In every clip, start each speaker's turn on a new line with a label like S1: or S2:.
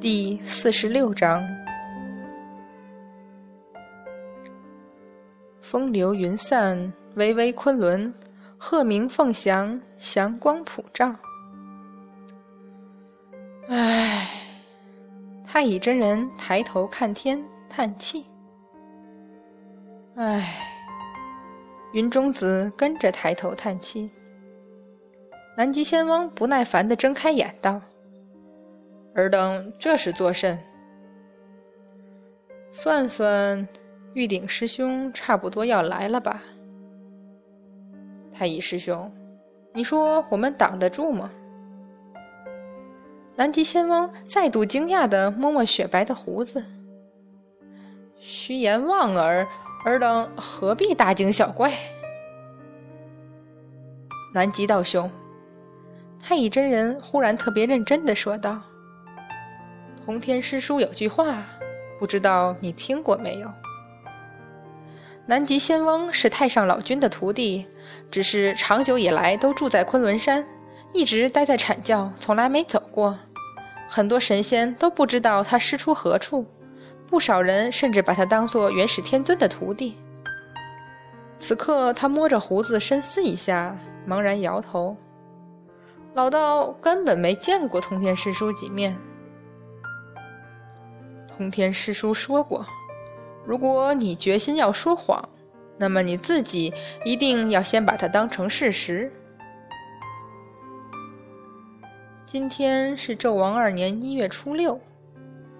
S1: 第四十六章：风流云散，巍巍昆仑；鹤鸣凤翔，祥光普照。唉，太乙真人抬头看天，叹气。唉，云中子跟着抬头叹气。南极仙翁不耐烦地睁开眼道。尔等这是作甚？算算，玉鼎师兄差不多要来了吧？太乙师兄，你说我们挡得住吗？南极仙翁再度惊讶的摸摸雪白的胡子。虚言妄耳，尔等何必大惊小怪？南极道兄，太乙真人忽然特别认真的说道。通天师叔有句话，不知道你听过没有？南极仙翁是太上老君的徒弟，只是长久以来都住在昆仑山，一直待在阐教，从来没走过。很多神仙都不知道他师出何处，不少人甚至把他当做元始天尊的徒弟。此刻，他摸着胡子深思一下，茫然摇头：“老道根本没见过通天师叔几面。”通天师叔说过：“如果你决心要说谎，那么你自己一定要先把它当成事实。”今天是纣王二年一月初六，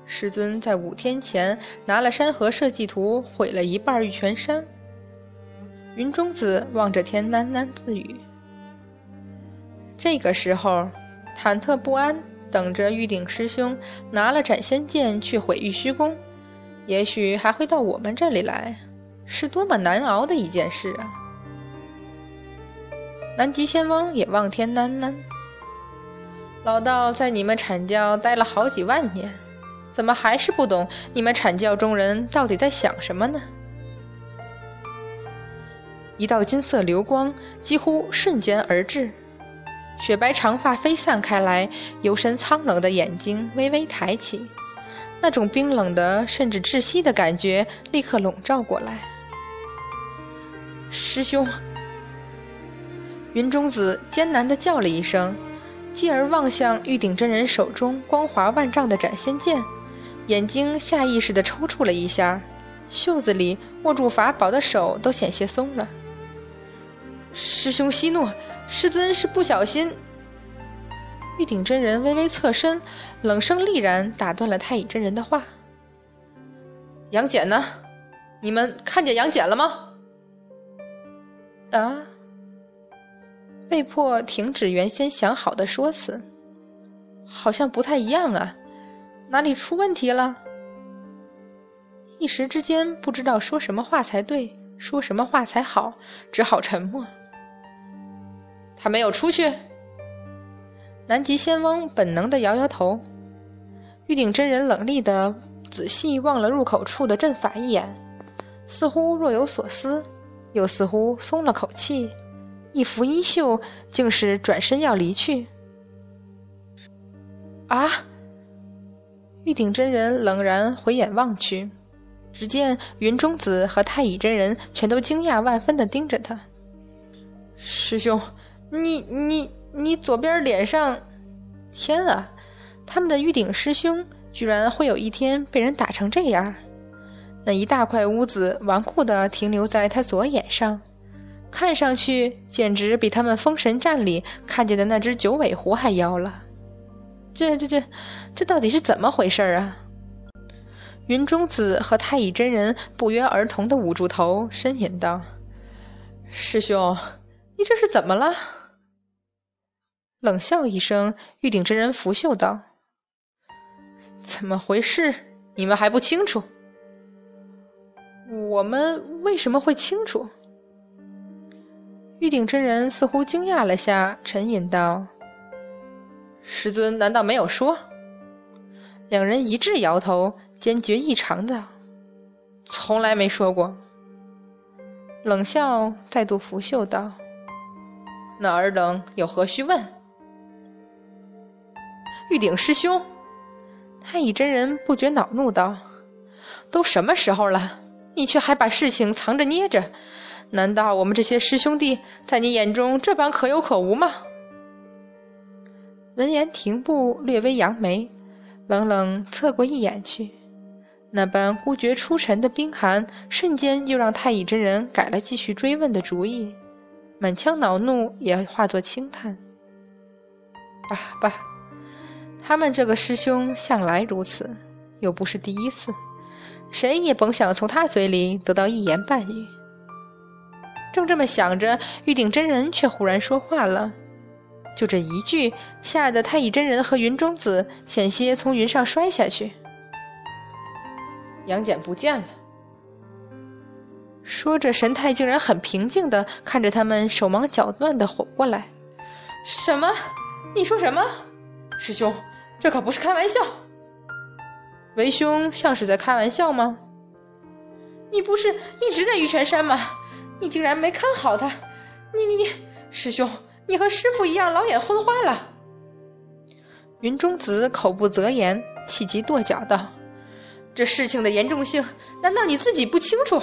S1: 师尊在五天前拿了山河设计图，毁了一半玉泉山。云中子望着天喃喃自语。这个时候，忐忑不安。等着玉鼎师兄拿了斩仙剑去毁玉虚宫，也许还会到我们这里来，是多么难熬的一件事啊！南极仙翁也望天喃喃：“老道在你们阐教待了好几万年，怎么还是不懂你们阐教中人到底在想什么呢？”一道金色流光几乎瞬间而至。雪白长发飞散开来，幽深苍冷的眼睛微微抬起，那种冰冷的甚至窒息的感觉立刻笼罩过来。师兄，云中子艰难地叫了一声，继而望向玉鼎真人手中光华万丈的斩仙剑，眼睛下意识地抽搐了一下，袖子里握住法宝的手都险些松了。师兄息怒。师尊是不小心。玉鼎真人微微侧身，冷声厉然打断了太乙真人的话：“杨戬呢？你们看见杨戬了吗？”啊！被迫停止原先想好的说辞，好像不太一样啊，哪里出问题了？一时之间不知道说什么话才对，说什么话才好，只好沉默。他没有出去。南极仙翁本能的摇摇头，玉鼎真人冷厉的仔细望了入口处的阵法一眼，似乎若有所思，又似乎松了口气，一拂衣袖，竟是转身要离去。啊！玉鼎真人冷然回眼望去，只见云中子和太乙真人全都惊讶万分的盯着他，师兄。你你你左边脸上，天啊！他们的玉鼎师兄居然会有一天被人打成这样，那一大块污渍顽固的停留在他左眼上，看上去简直比他们封神战里看见的那只九尾狐还妖了。这这这，这到底是怎么回事啊？云中子和太乙真人不约而同的捂住头，呻吟道：“师兄，你这是怎么了？”冷笑一声，玉鼎真人拂袖道：“怎么回事？你们还不清楚？我们为什么会清楚？”玉鼎真人似乎惊讶了下，沉吟道：“师尊难道没有说？”两人一致摇头，坚决异常的：“从来没说过。”冷笑再度拂袖道：“那尔等有何须问？”玉鼎师兄，太乙真人不觉恼怒道：“都什么时候了，你却还把事情藏着捏着？难道我们这些师兄弟在你眼中这般可有可无吗？”闻言，停步，略微扬眉，冷冷侧过一眼去。那般孤绝出尘的冰寒，瞬间又让太乙真人改了继续追问的主意，满腔恼怒也化作轻叹。罢罢，他们这个师兄向来如此，又不是第一次，谁也甭想从他嘴里得到一言半语。正这么想着，玉鼎真人却忽然说话了，就这一句，吓得太乙真人和云中子险些从云上摔下去。杨戬不见了。说着，神态竟然很平静的看着他们，手忙脚乱的活过来：“什么？你说什么？师兄，这可不是开玩笑。为兄像是在开玩笑吗？你不是一直在玉泉山吗？你竟然没看好他！你你你，师兄，你和师傅一样，老眼昏花了。”云中子口不择言，气急跺脚道。这事情的严重性，难道你自己不清楚？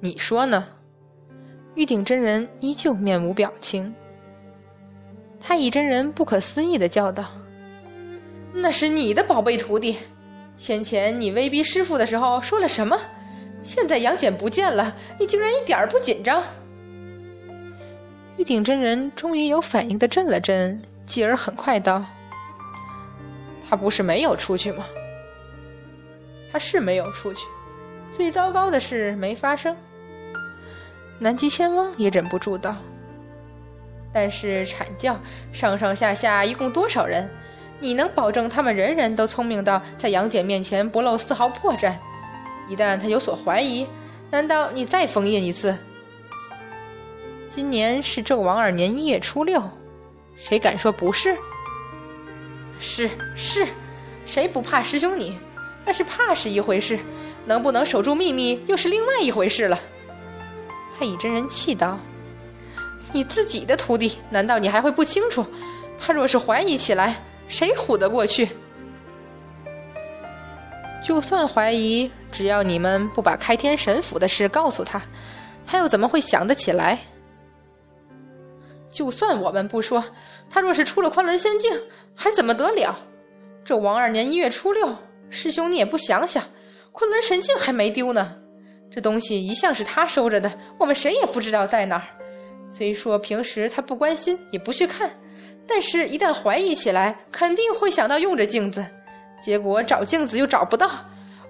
S1: 你说呢？玉鼎真人依旧面无表情。太乙真人不可思议的叫道：“那是你的宝贝徒弟，先前你威逼师傅的时候说了什么？现在杨戬不见了，你竟然一点儿不紧张？”玉鼎真人终于有反应的震了震，继而很快道：“他不是没有出去吗？”他是没有出去，最糟糕的事没发生。南极仙翁也忍不住道：“但是阐教上上下下一共多少人？你能保证他们人人都聪明到在杨戬面前不露丝毫破绽？一旦他有所怀疑，难道你再封印一次？今年是纣王二年一月初六，谁敢说不是？是是，谁不怕师兄你？”但是怕是一回事，能不能守住秘密又是另外一回事了。太乙真人气道：“你自己的徒弟，难道你还会不清楚？他若是怀疑起来，谁唬得过去？就算怀疑，只要你们不把开天神府的事告诉他，他又怎么会想得起来？就算我们不说，他若是出了昆仑仙境，还怎么得了？这王二年一月初六。”师兄，你也不想想，昆仑神镜还没丢呢，这东西一向是他收着的，我们谁也不知道在哪儿。虽说平时他不关心，也不去看，但是一旦怀疑起来，肯定会想到用着镜子。结果找镜子又找不到，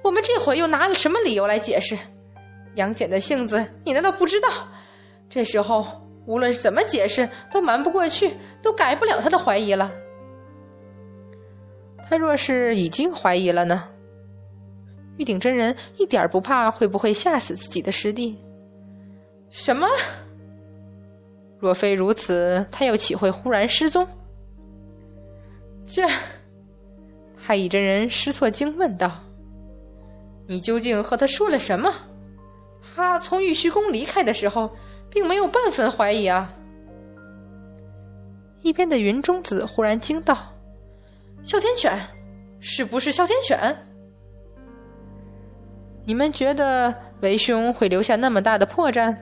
S1: 我们这回又拿了什么理由来解释？杨戬的性子，你难道不知道？这时候无论怎么解释，都瞒不过去，都改不了他的怀疑了。他若是已经怀疑了呢？玉鼎真人一点不怕会不会吓死自己的师弟？什么？若非如此，他又岂会忽然失踪？这太乙真人失措惊问道：“你究竟和他说了什么？他从玉虚宫离开的时候，并没有半分怀疑啊！”一边的云中子忽然惊道。哮天犬，是不是哮天犬？你们觉得为兄会留下那么大的破绽？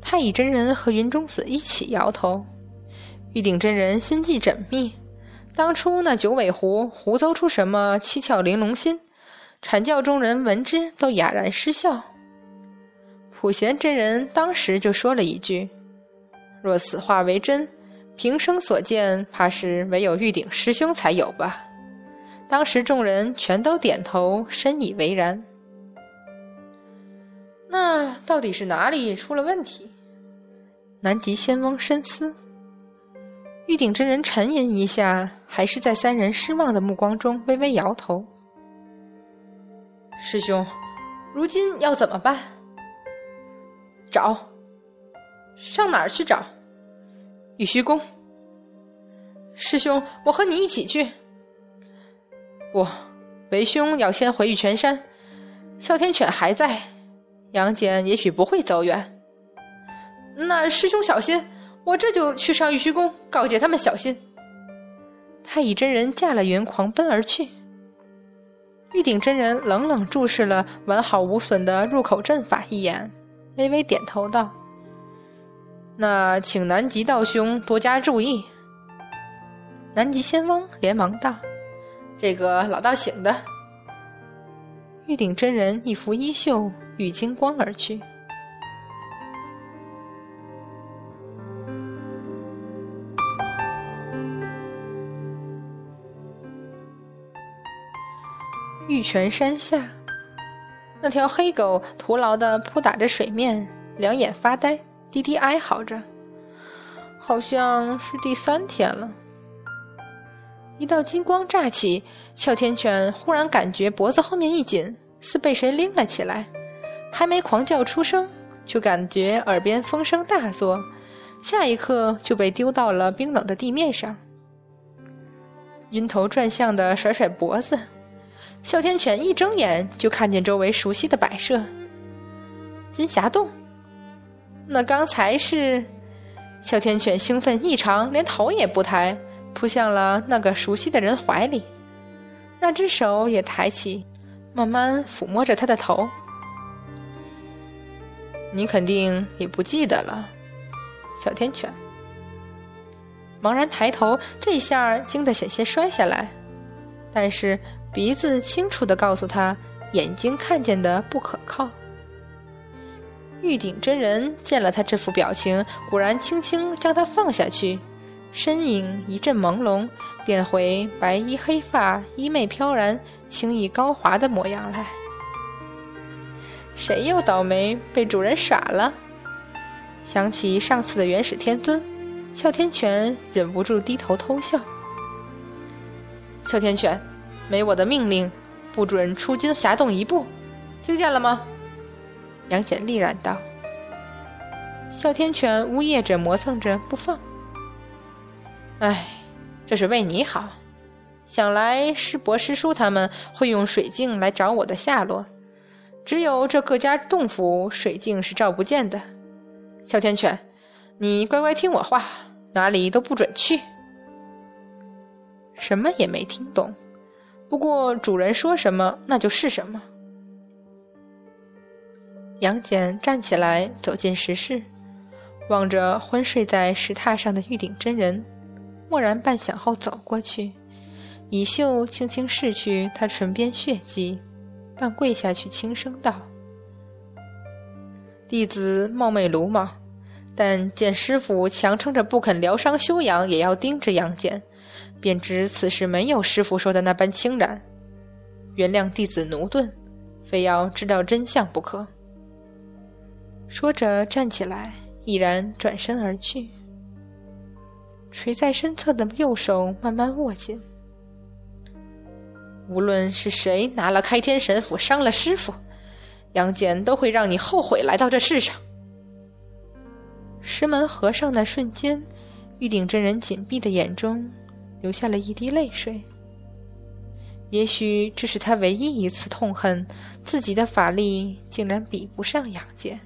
S1: 太乙真人和云中子一起摇头。玉鼎真人心计缜密，当初那九尾狐胡诌出什么七窍玲珑心，阐教中人闻之都哑然失笑。普贤真人当时就说了一句：“若此话为真。”平生所见，怕是唯有玉鼎师兄才有吧。当时众人全都点头，深以为然。那到底是哪里出了问题？南极仙翁深思。玉鼎真人沉吟一下，还是在三人失望的目光中微微摇头。师兄，如今要怎么办？找，上哪儿去找？玉虚宫，师兄，我和你一起去。不，为兄要先回玉泉山，哮天犬还在，杨戬也许不会走远。那师兄小心，我这就去上玉虚宫告诫他们小心。太乙真人驾了云狂奔而去。玉鼎真人冷冷注视了完好无损的入口阵法一眼，微微点头道：“那请南极道兄多加注意。”南极仙翁连忙道：“这个老道醒的。”玉鼎真人一拂衣袖，与金光而去。玉泉山下，那条黑狗徒劳的扑打着水面，两眼发呆，低低哀嚎着。好像是第三天了。一道金光乍起，哮天犬忽然感觉脖子后面一紧，似被谁拎了起来，还没狂叫出声，就感觉耳边风声大作，下一刻就被丢到了冰冷的地面上，晕头转向的甩甩脖子。哮天犬一睁眼就看见周围熟悉的摆设，金霞洞。那刚才是哮天犬兴奋异常，连头也不抬，扑向了那个熟悉的人怀里。那只手也抬起，慢慢抚摸着他的头。你肯定也不记得了，哮天犬。茫然抬头，这下惊得险些摔下来，但是。鼻子清楚的告诉他，眼睛看见的不可靠。玉鼎真人见了他这副表情，果然轻轻将他放下去，身影一阵朦胧，变回白衣黑发、衣袂飘然、轻逸高华的模样来。谁又倒霉被主人耍了？想起上次的元始天尊，哮天犬忍不住低头偷笑。哮天犬。没我的命令，不准出金霞洞一步，听见了吗？杨戬厉然道。哮天犬呜咽着磨蹭着不放。唉，这是为你好。想来师伯师叔他们会用水镜来找我的下落，只有这各家洞府水镜是照不见的。哮天犬，你乖乖听我话，哪里都不准去。什么也没听懂。不过主人说什么，那就是什么。杨戬站起来，走进石室，望着昏睡在石榻上的玉鼎真人，默然半晌后走过去，以袖轻轻拭去他唇边血迹，半跪下去轻声道：“弟子冒昧鲁莽，但见师傅强撑着不肯疗伤休养，也要盯着杨戬。”便知此事没有师傅说的那般轻然，原谅弟子奴钝，非要知道真相不可。说着站起来，毅然转身而去。垂在身侧的右手慢慢握紧。无论是谁拿了开天神斧伤了师傅，杨戬都会让你后悔来到这世上。石门合上的瞬间，玉鼎真人紧闭的眼中。流下了一滴泪水。也许这是他唯一一次痛恨自己的法力竟然比不上杨戬。